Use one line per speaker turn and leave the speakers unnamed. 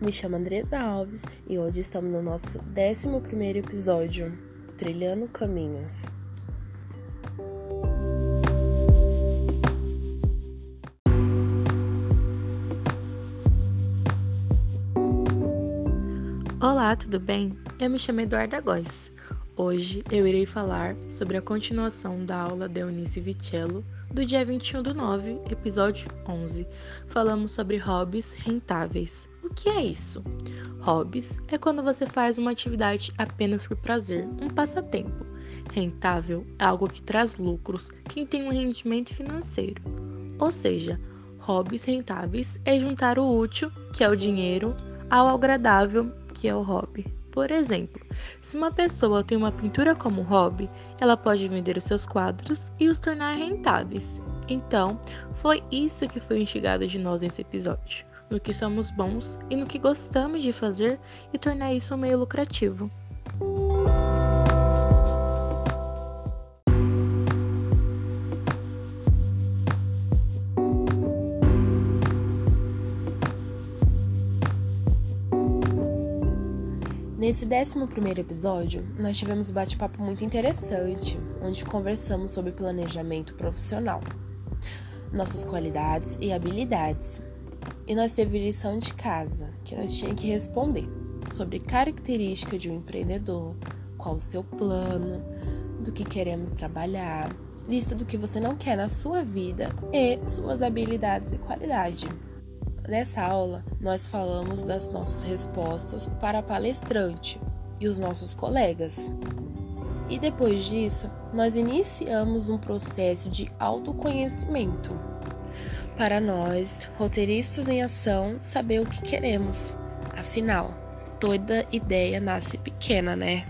Me chamo Andresa Alves e hoje estamos no nosso 11 episódio, Trilhando Caminhos.
Olá, tudo bem? Eu me chamo Eduarda Góes. Hoje eu irei falar sobre a continuação da aula de Eunice Vicello do dia 21 do 9, episódio 11. Falamos sobre hobbies rentáveis. O que é isso? Hobbies é quando você faz uma atividade apenas por prazer, um passatempo. Rentável é algo que traz lucros, que tem um rendimento financeiro. Ou seja, hobbies rentáveis é juntar o útil, que é o dinheiro, ao agradável, que é o hobby. Por exemplo, se uma pessoa tem uma pintura como hobby, ela pode vender os seus quadros e os tornar rentáveis. Então, foi isso que foi instigado de nós nesse episódio, no que somos bons e no que gostamos de fazer e tornar isso um meio lucrativo.
Nesse 11 episódio, nós tivemos um bate-papo muito interessante, onde conversamos sobre planejamento profissional, nossas qualidades e habilidades. E nós teve lição de casa, que nós tínhamos que responder sobre característica de um empreendedor, qual o seu plano, do que queremos trabalhar, lista do que você não quer na sua vida e suas habilidades e qualidade. Nessa aula, nós falamos das nossas respostas para a palestrante e os nossos colegas. E depois disso, nós iniciamos um processo de autoconhecimento. Para nós, roteiristas em ação, saber o que queremos. Afinal, toda ideia nasce pequena, né?